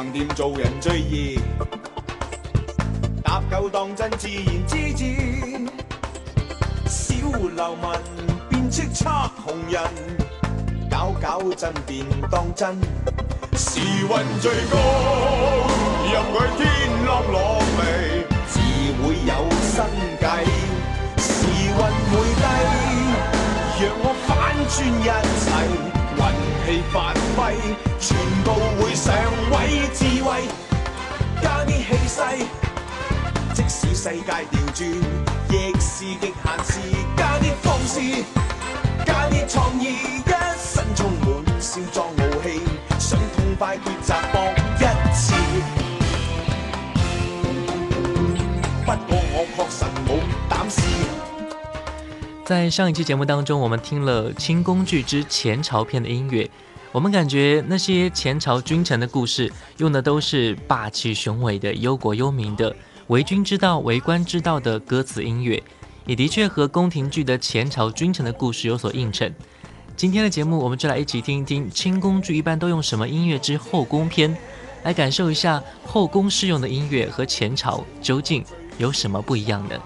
横掂做人最易，搭够当真自然之至。小流民变叱咤红人，搞搞震便当真。时运最高，任佢天落落微，自会有新计。时运会低，让我反转一切。发挥，全部会上位智慧，加啲气势。即使世界调转，亦是极限事。加啲方式，加啲创意，一身充满少壮傲气，想痛快抉择搏一次。在上一期节目当中，我们听了《清宫剧之前朝篇》的音乐，我们感觉那些前朝君臣的故事用的都是霸气雄伟的、忧国忧民的、为君之道、为官之道的歌词音乐，也的确和宫廷剧的前朝君臣的故事有所映衬。今天的节目，我们就来一起听一听清宫剧一般都用什么音乐之后宫篇，来感受一下后宫适用的音乐和前朝究竟有什么不一样呢？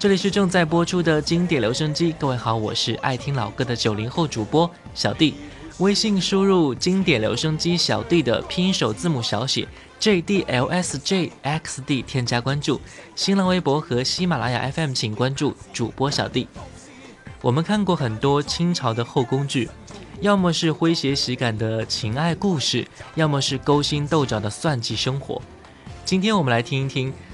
这里是正在播出的经典留声机，各位好，我是爱听老歌的九零后主播小弟。微信输入“经典留声机小弟”的拼音首字母小写 J D L S J X D，添加关注。新浪微博和喜马拉雅 FM，请关注主播小弟。我们看过很多清朝的后宫剧，要么是诙谐喜感的情爱故事，要么是勾心斗角的算计生活。今天我们来听一听。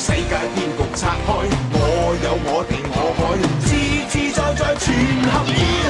世界骗局拆开，我有我地我海，自自在在全合意。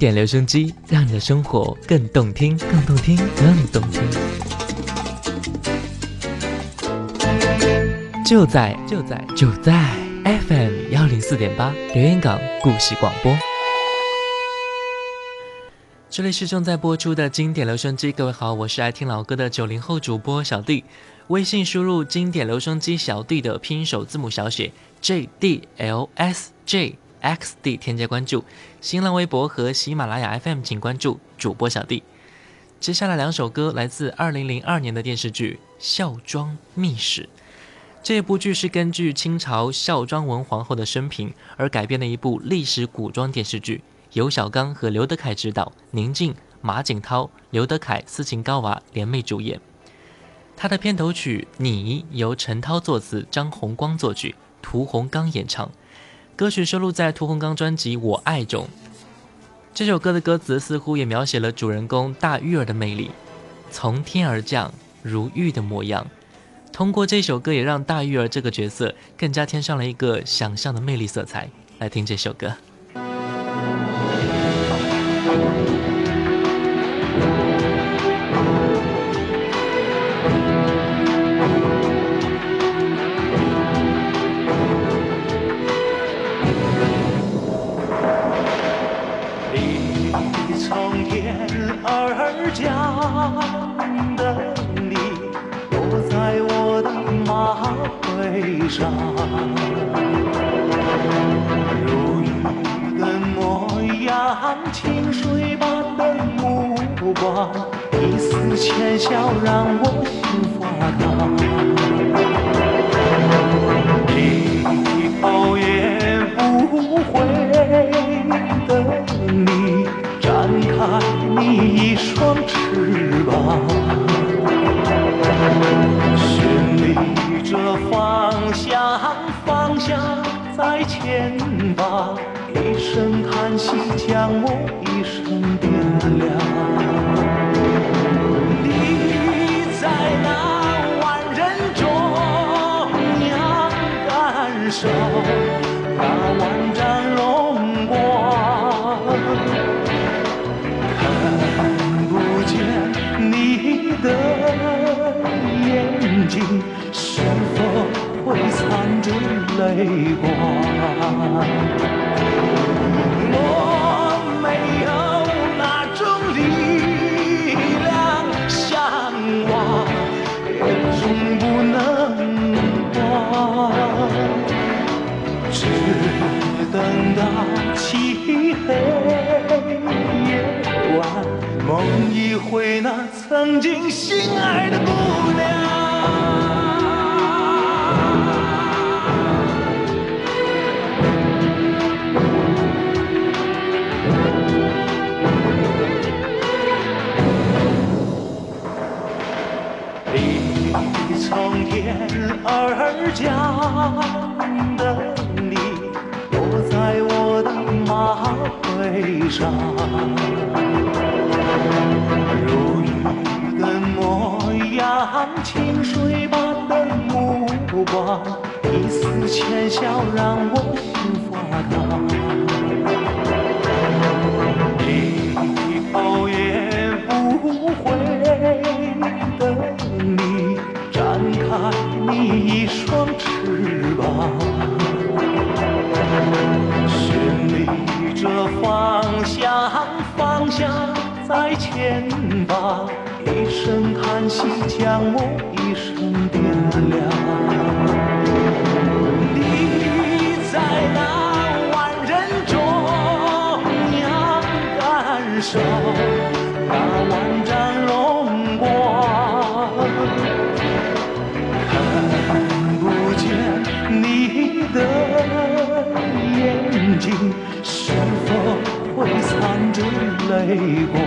典留声机，让你的生活更动听，更动听，更动听。就在就在就在 FM 幺零四点八留言港故事广播。这里是正在播出的经典留声机，各位好，我是爱听老歌的九零后主播小弟。微信输入“经典留声机小弟”的拼音首字母小写 J D L S J。Xd 添加关注，新浪微博和喜马拉雅 FM 请关注主播小弟。接下来两首歌来自2002年的电视剧《孝庄秘史》。这部剧是根据清朝孝庄文皇后的生平而改编的一部历史古装电视剧，由小刚和刘德凯执导，宁静、马景涛、刘德凯、斯琴高娃联袂主演。它的片头曲《你》由陈涛作词，张洪光作曲，屠洪刚演唱。歌曲收录在屠洪刚专辑《我爱》中。这首歌的歌词似乎也描写了主人公大玉儿的魅力，从天而降如玉的模样。通过这首歌，也让大玉儿这个角色更加添上了一个想象的魅力色彩。来听这首歌。光？我没有那种力量向往，也终不能忘。只等到漆黑夜晚，梦一回那曾经心爱的姑娘。而降的你，落在我的马背上，如玉的模样，清水般的目光，一丝浅笑让我心发烫。以后也不回将我一生点亮。你在那万人中央感受那万丈荣光，看不见你的眼睛，是否会藏着泪光？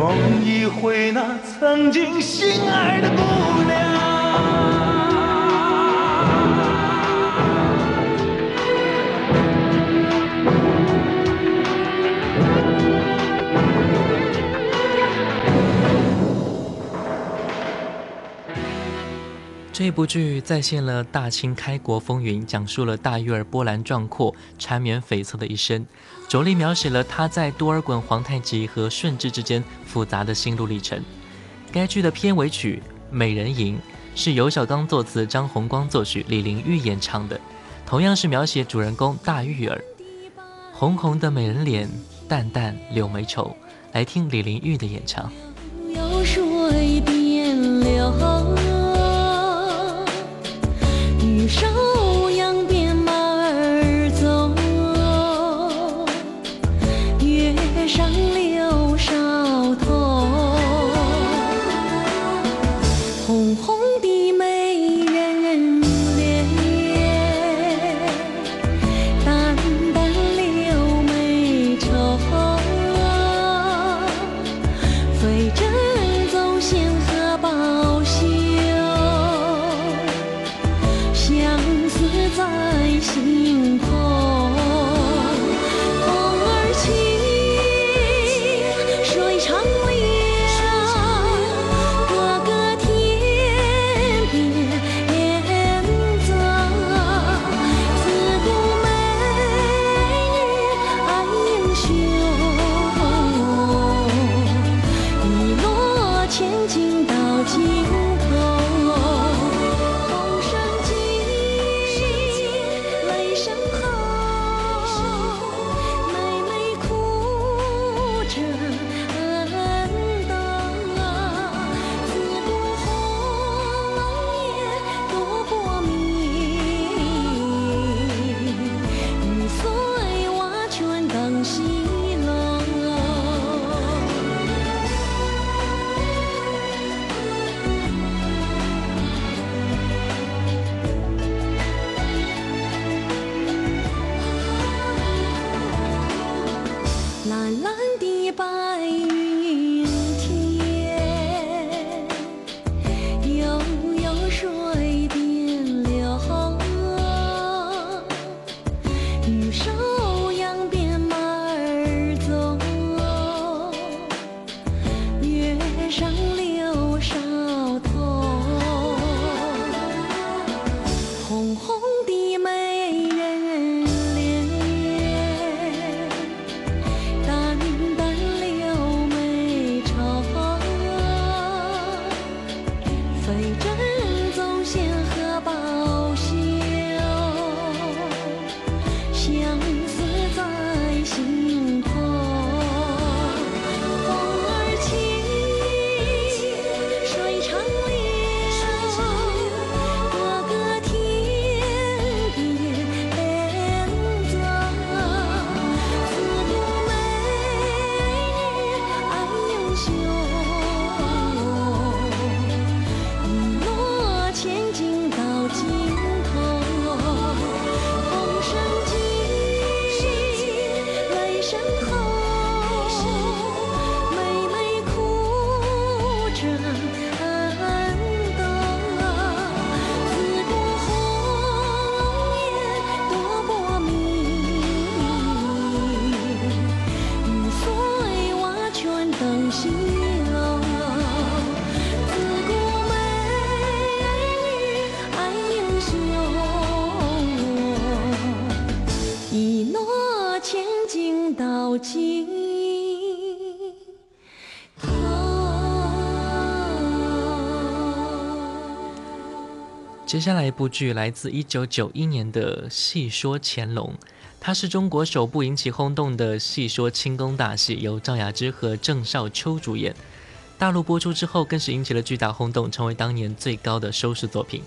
梦一回那曾经心爱的姑娘这部剧再现了大清开国风云，讲述了大玉儿波澜壮阔、缠绵悱恻的一生，着力描写了她在多尔衮皇太极和顺治之间复杂的心路历程。该剧的片尾曲《美人吟》是由小刚作词，张红光作曲，李玲玉演唱的，同样是描写主人公大玉儿。红红的美人脸，淡淡柳眉愁。来听李玲玉的演唱。水边流，接下来一部剧来自一九九一年的《戏说乾隆》，它是中国首部引起轰动的戏说清宫大戏，由赵雅芝和郑少秋主演。大陆播出之后，更是引起了巨大轰动，成为当年最高的收视作品。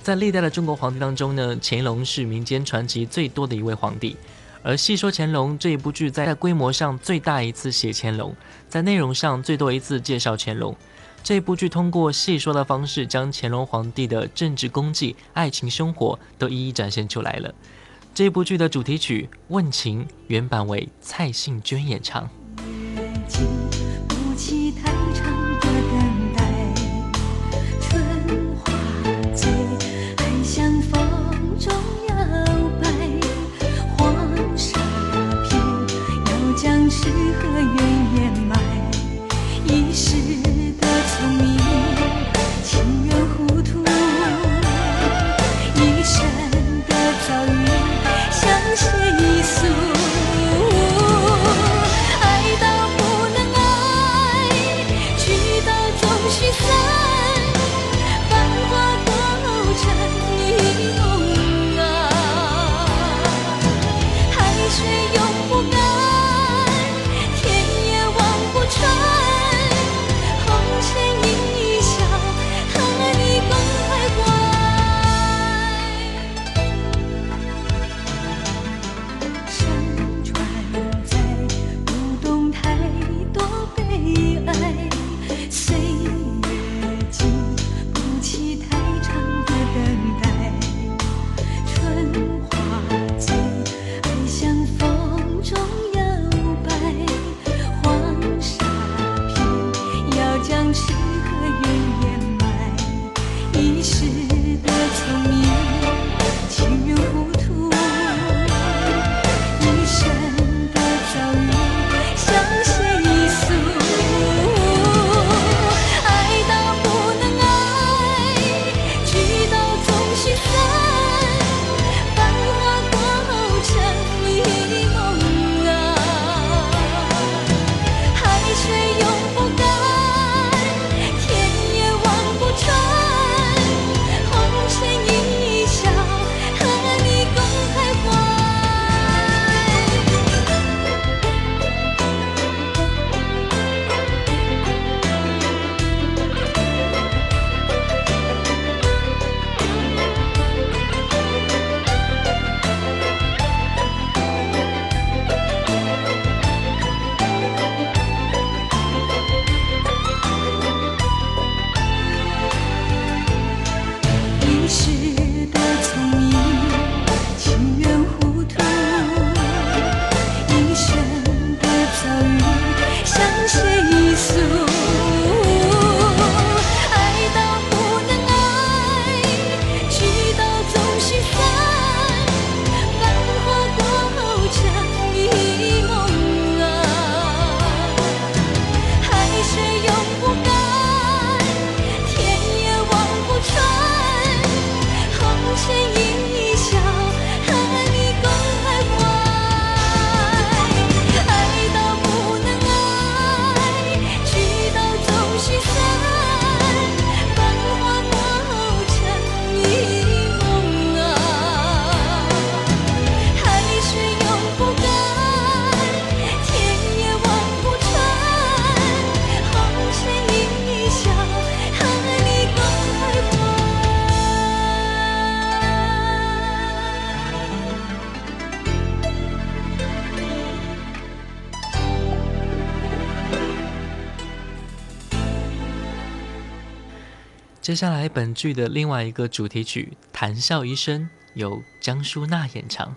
在历代的中国皇帝当中呢，乾隆是民间传奇最多的一位皇帝。而《戏说乾隆》这一部剧，在规模上最大一次写乾隆，在内容上最多一次介绍乾隆。这部剧通过戏说的方式，将乾隆皇帝的政治功绩、爱情生活都一一展现出来了。这部剧的主题曲《问情》原版为蔡幸娟演唱。经不起太长的等待，春花醉，爱像风中摇摆，黄沙片要将诗和愿掩埋，一时的聪接下来本剧的另外一个主题曲《谈笑一生》由江淑娜演唱。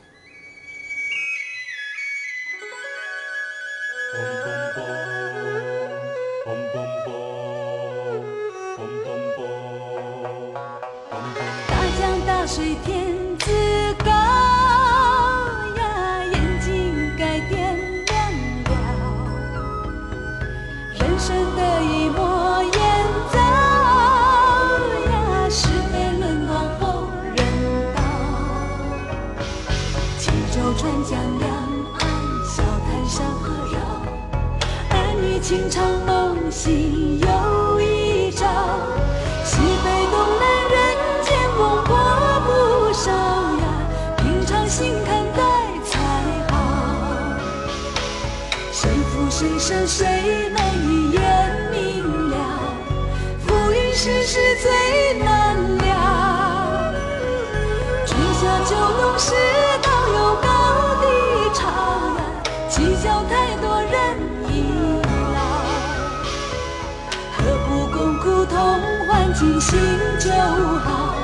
好？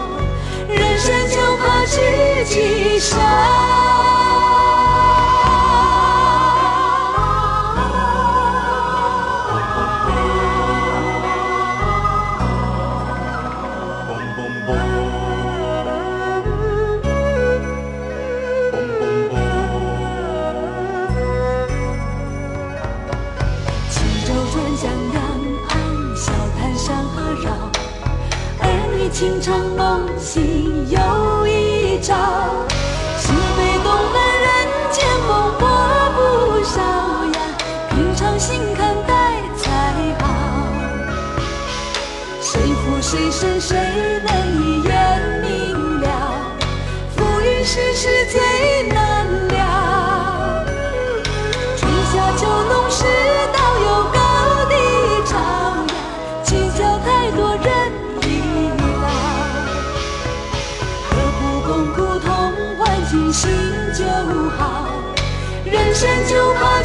人生就怕知己少。情长梦醒又一朝。心被动了，人间风波不少呀。平常心看待才好。谁负谁深，谁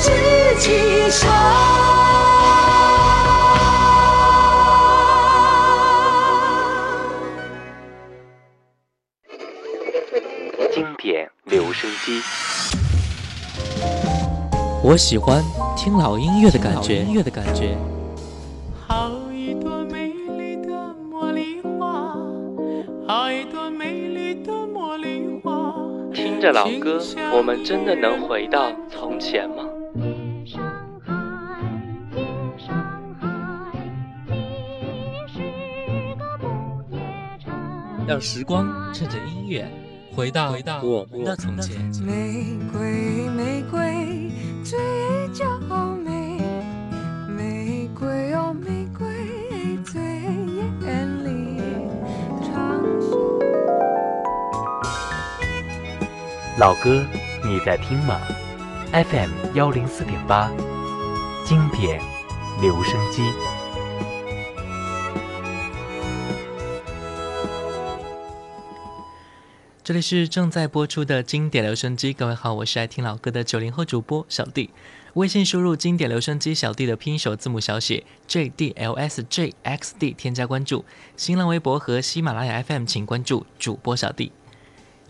就怕知己少。经典留声机，我喜欢听老音乐的感觉，音乐的感觉。好一朵美丽的茉莉花，好一朵美丽的茉莉花。听着老歌，我们真的能回到从前吗？让时光趁着音乐回到回到我们的从前。玫瑰，玫瑰，最娇美。玫瑰哦，玫瑰最艳丽。长老歌，你在听吗？FM 幺零四点八，经典留声机。这里是正在播出的经典留声机，各位好，我是爱听老歌的九零后主播小弟。微信输入“经典留声机小弟”的拼音首字母小写 J D L S J X D，添加关注。新浪微博和喜马拉雅 FM 请关注主播小弟。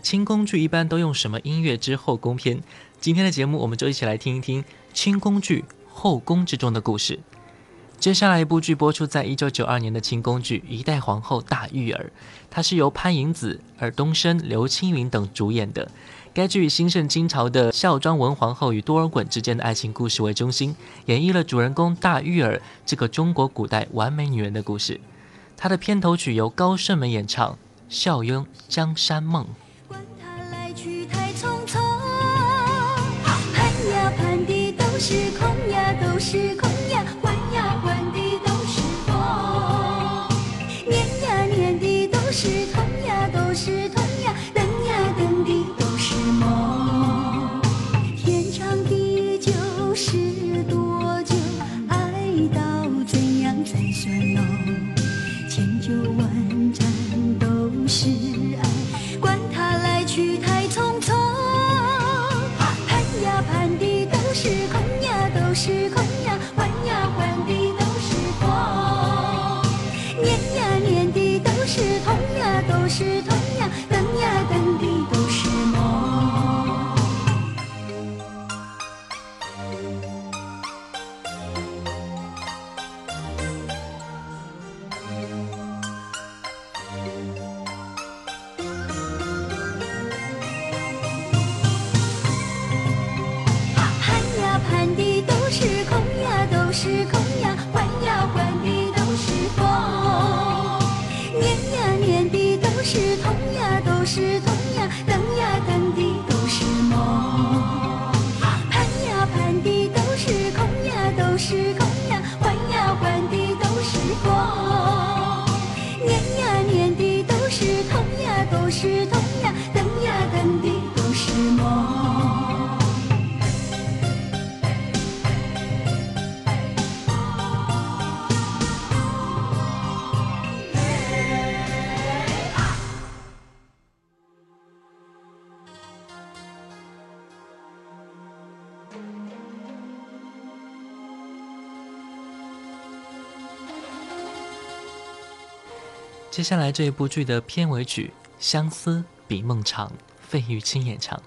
轻工剧一般都用什么音乐之后宫篇？今天的节目我们就一起来听一听轻工剧后宫之中的故事。接下来一部剧播出在一九九二年的清宫剧《一代皇后大玉儿》，它是由潘迎紫、尔冬升、刘青云等主演的。该剧以兴盛清朝的孝庄文皇后与多尔衮之间的爱情故事为中心，演绎了主人公大玉儿这个中国古代完美女人的故事。它的片头曲由高胜美演唱，《笑拥江山梦》。管他来去太匆匆，盼呀盼的都是空呀，都是空是接下来这一部剧的片尾曲《相思比梦长》，费玉清演唱。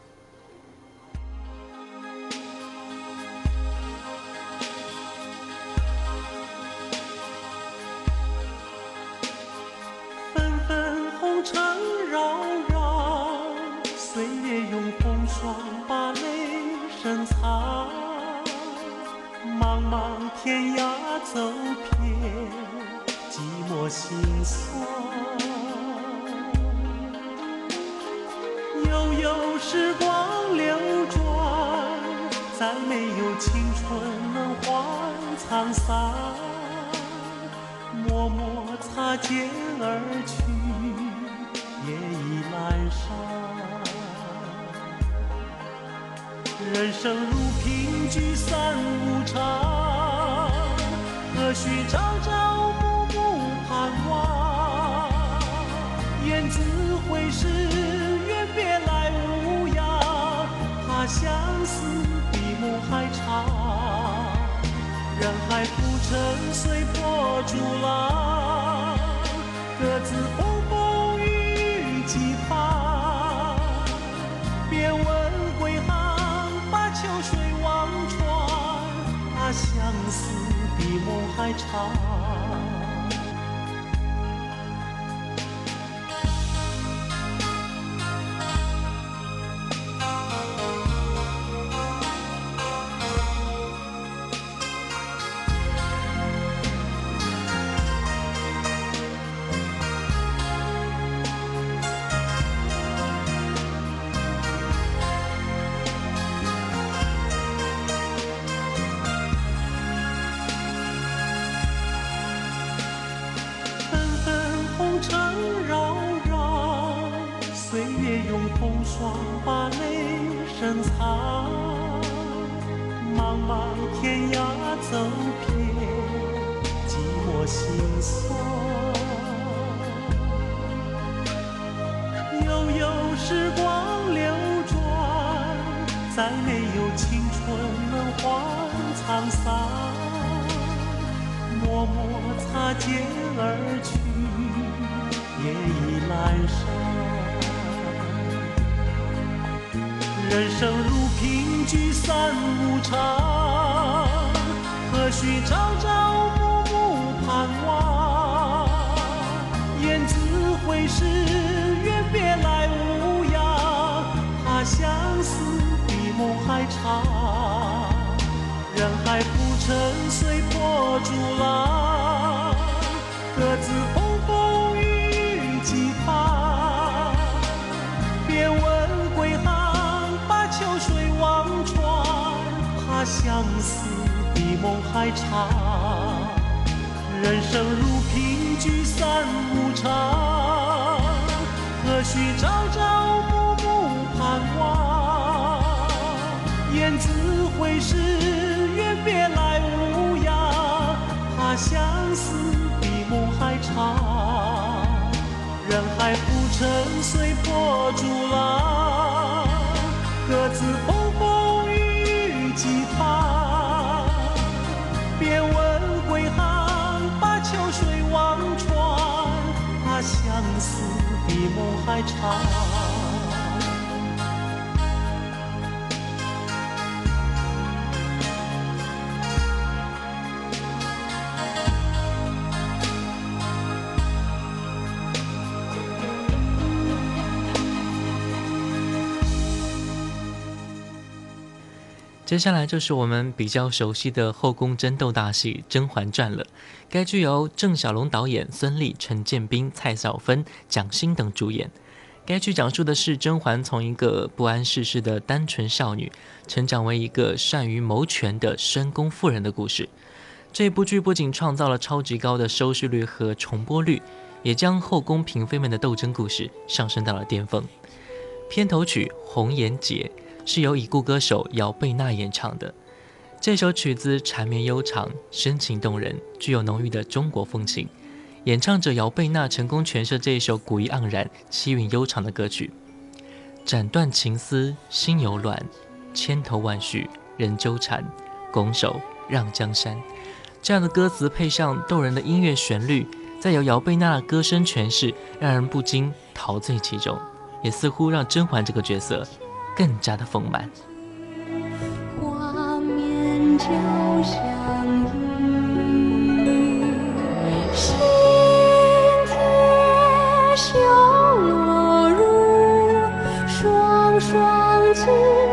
纷纷红尘扰扰，岁月用风霜把泪深藏。茫茫天涯走遍，寂寞心酸。有时光流转，再没有青春能换沧桑。默默擦肩而去，夜已阑珊。人生如凭据散无常，何须朝朝暮暮盼望？雁字回时，相思比梦还长。人海浮沉，随波逐浪，各自风风雨雨几番。别问归航，把秋水望穿，怕相思比梦还长。霜把泪深藏。茫茫天涯走遍，寂寞心酸。悠悠时光流转，再没有青春能换沧桑。默默擦肩而去，夜已阑珊。人生如平聚散无常，何须朝朝暮暮盼望？雁字回时，愿别来无恙。怕相思比梦还长。人海浮沉，相思比梦还长。人生如萍聚散无常，何须朝朝暮暮盼望？雁字回时，愿别来无恙。怕相思比梦还长。人海浮沉，随波逐浪，各自接下来就是我们比较熟悉的后宫争斗大戏《甄嬛传》了。该剧由郑晓龙导演，孙俪、陈建斌、蔡少芬、蒋欣等主演。该剧讲述的是甄嬛从一个不谙世事的单纯少女，成长为一个善于谋权的深宫妇人的故事。这部剧不仅创造了超级高的收视率和重播率，也将后宫嫔妃们的斗争故事上升到了巅峰。片头曲《红颜劫》是由已故歌手姚贝娜演唱的。这首曲子缠绵悠长、深情动人，具有浓郁的中国风情。演唱者姚贝娜成功诠释这一首古意盎然、气韵悠长的歌曲，斩断情丝心犹乱，千头万绪仍纠缠，拱手让江山。这样的歌词配上动人的音乐旋律，再由姚贝娜的歌声诠释，让人不禁陶醉其中，也似乎让甄嬛这个角色更加的丰满。画面就像。双栖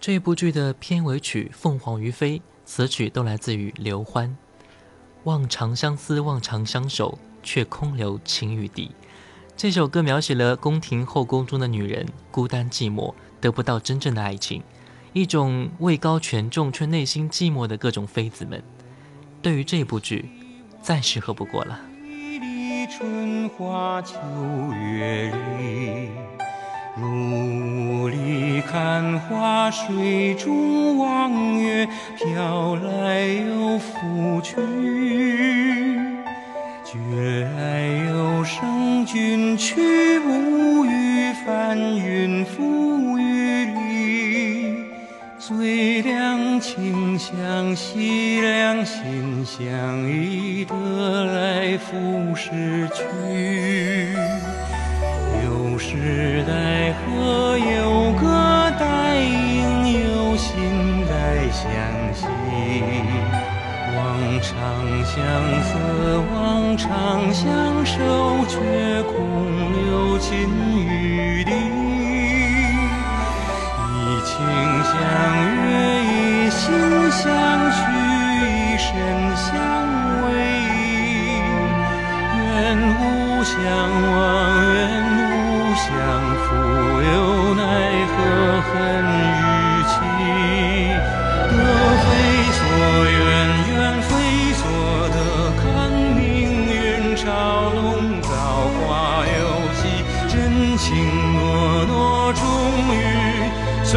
这部剧的片尾曲凤凰于飞此曲都来自于刘欢。望长相思望长相守却空留情与敌这首歌描写了宫廷后宫中的女人孤单寂寞得不到真正的爱情。一种位高权重却内心寂寞的各种妃子们对于这部剧再适合不过了。春花秋月里雾里看花，水中望月，飘来又浮去；觉来有声，君去无与，翻云覆雨里，最两情相惜，两心相依，得来复失去。有时代河，有歌待应，有心待相惜。望长相思，望长相守，却空留金玉笛。一情相悦，一心相许，一身相偎。愿无相忘，何恨与情？得非所愿，愿非所得，看命运嘲弄造化游戏，真情诺诺，终于随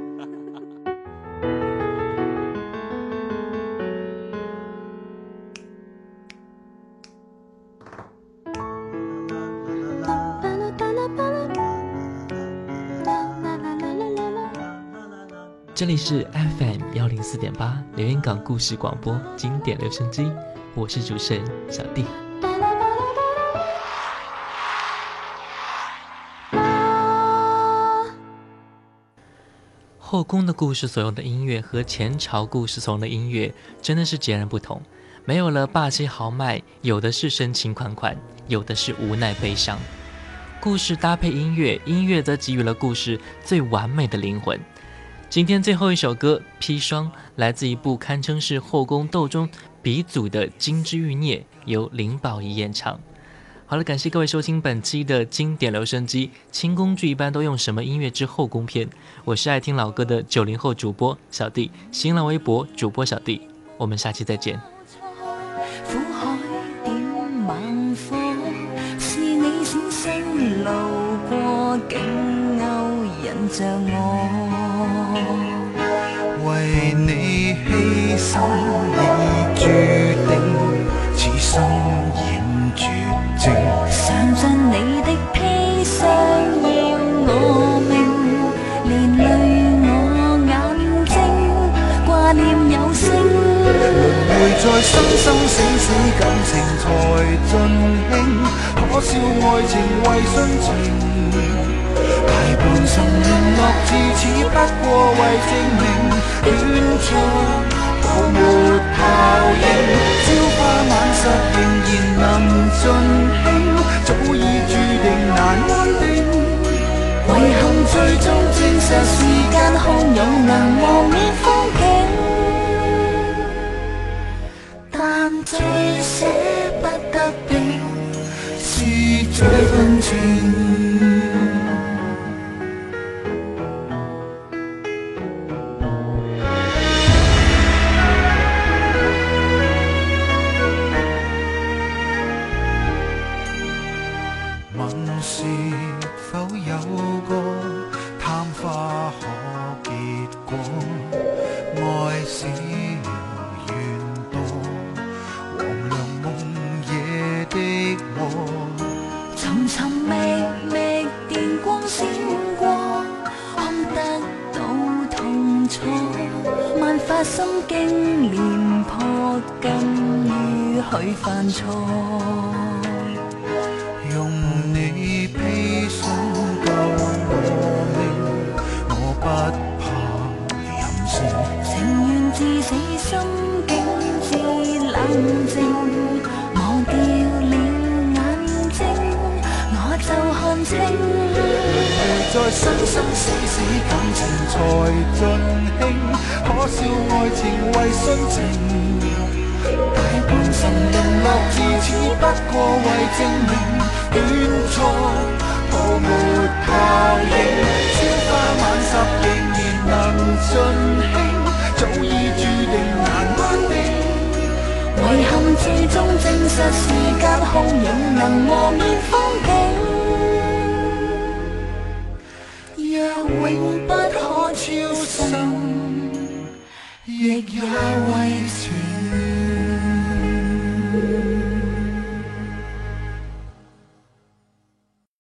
这里是 FM 幺零四点八连云港故事广播经典留声机，我是主持人小弟。后宫的故事所用的音乐和前朝故事所用的音乐真的是截然不同，没有了霸气豪迈，有的是深情款款，有的是无奈悲伤。故事搭配音乐，音乐则给予了故事最完美的灵魂。今天最后一首歌《砒霜》来自一部堪称是后宫斗中鼻祖的《金枝欲孽》，由林保怡演唱。好了，感谢各位收听本期的经典留声机。清宫剧一般都用什么音乐之后宫篇？我是爱听老歌的九零后主播小弟，新浪微博主播小弟。我们下期再见。是你閃身路過，竟勾引着我。生生死死，感情才尽兴。可笑爱情为殉情，大半生聯絡至此，不过为证明斷腸都沒效應。朝花晚實仍然能尽兴，早已注定难安定。遗憾最終證實時間洶湧能磨滅最舍不得的是这份情。覓覓，電光閃過，看得到痛楚。萬法心經連破，甘於去犯錯。用你披霜救我命，我不怕任性。情願至死，心境至冷靜，情，如在生生死死，感情才尽兴。可笑爱情为殉情，大半生沦乐至此，不过为证明短错破没效应。朝花晚十仍然能尽兴，早已注定难安定。遗憾最终证实，时间汹涌能和面。永不可超生，亦也为。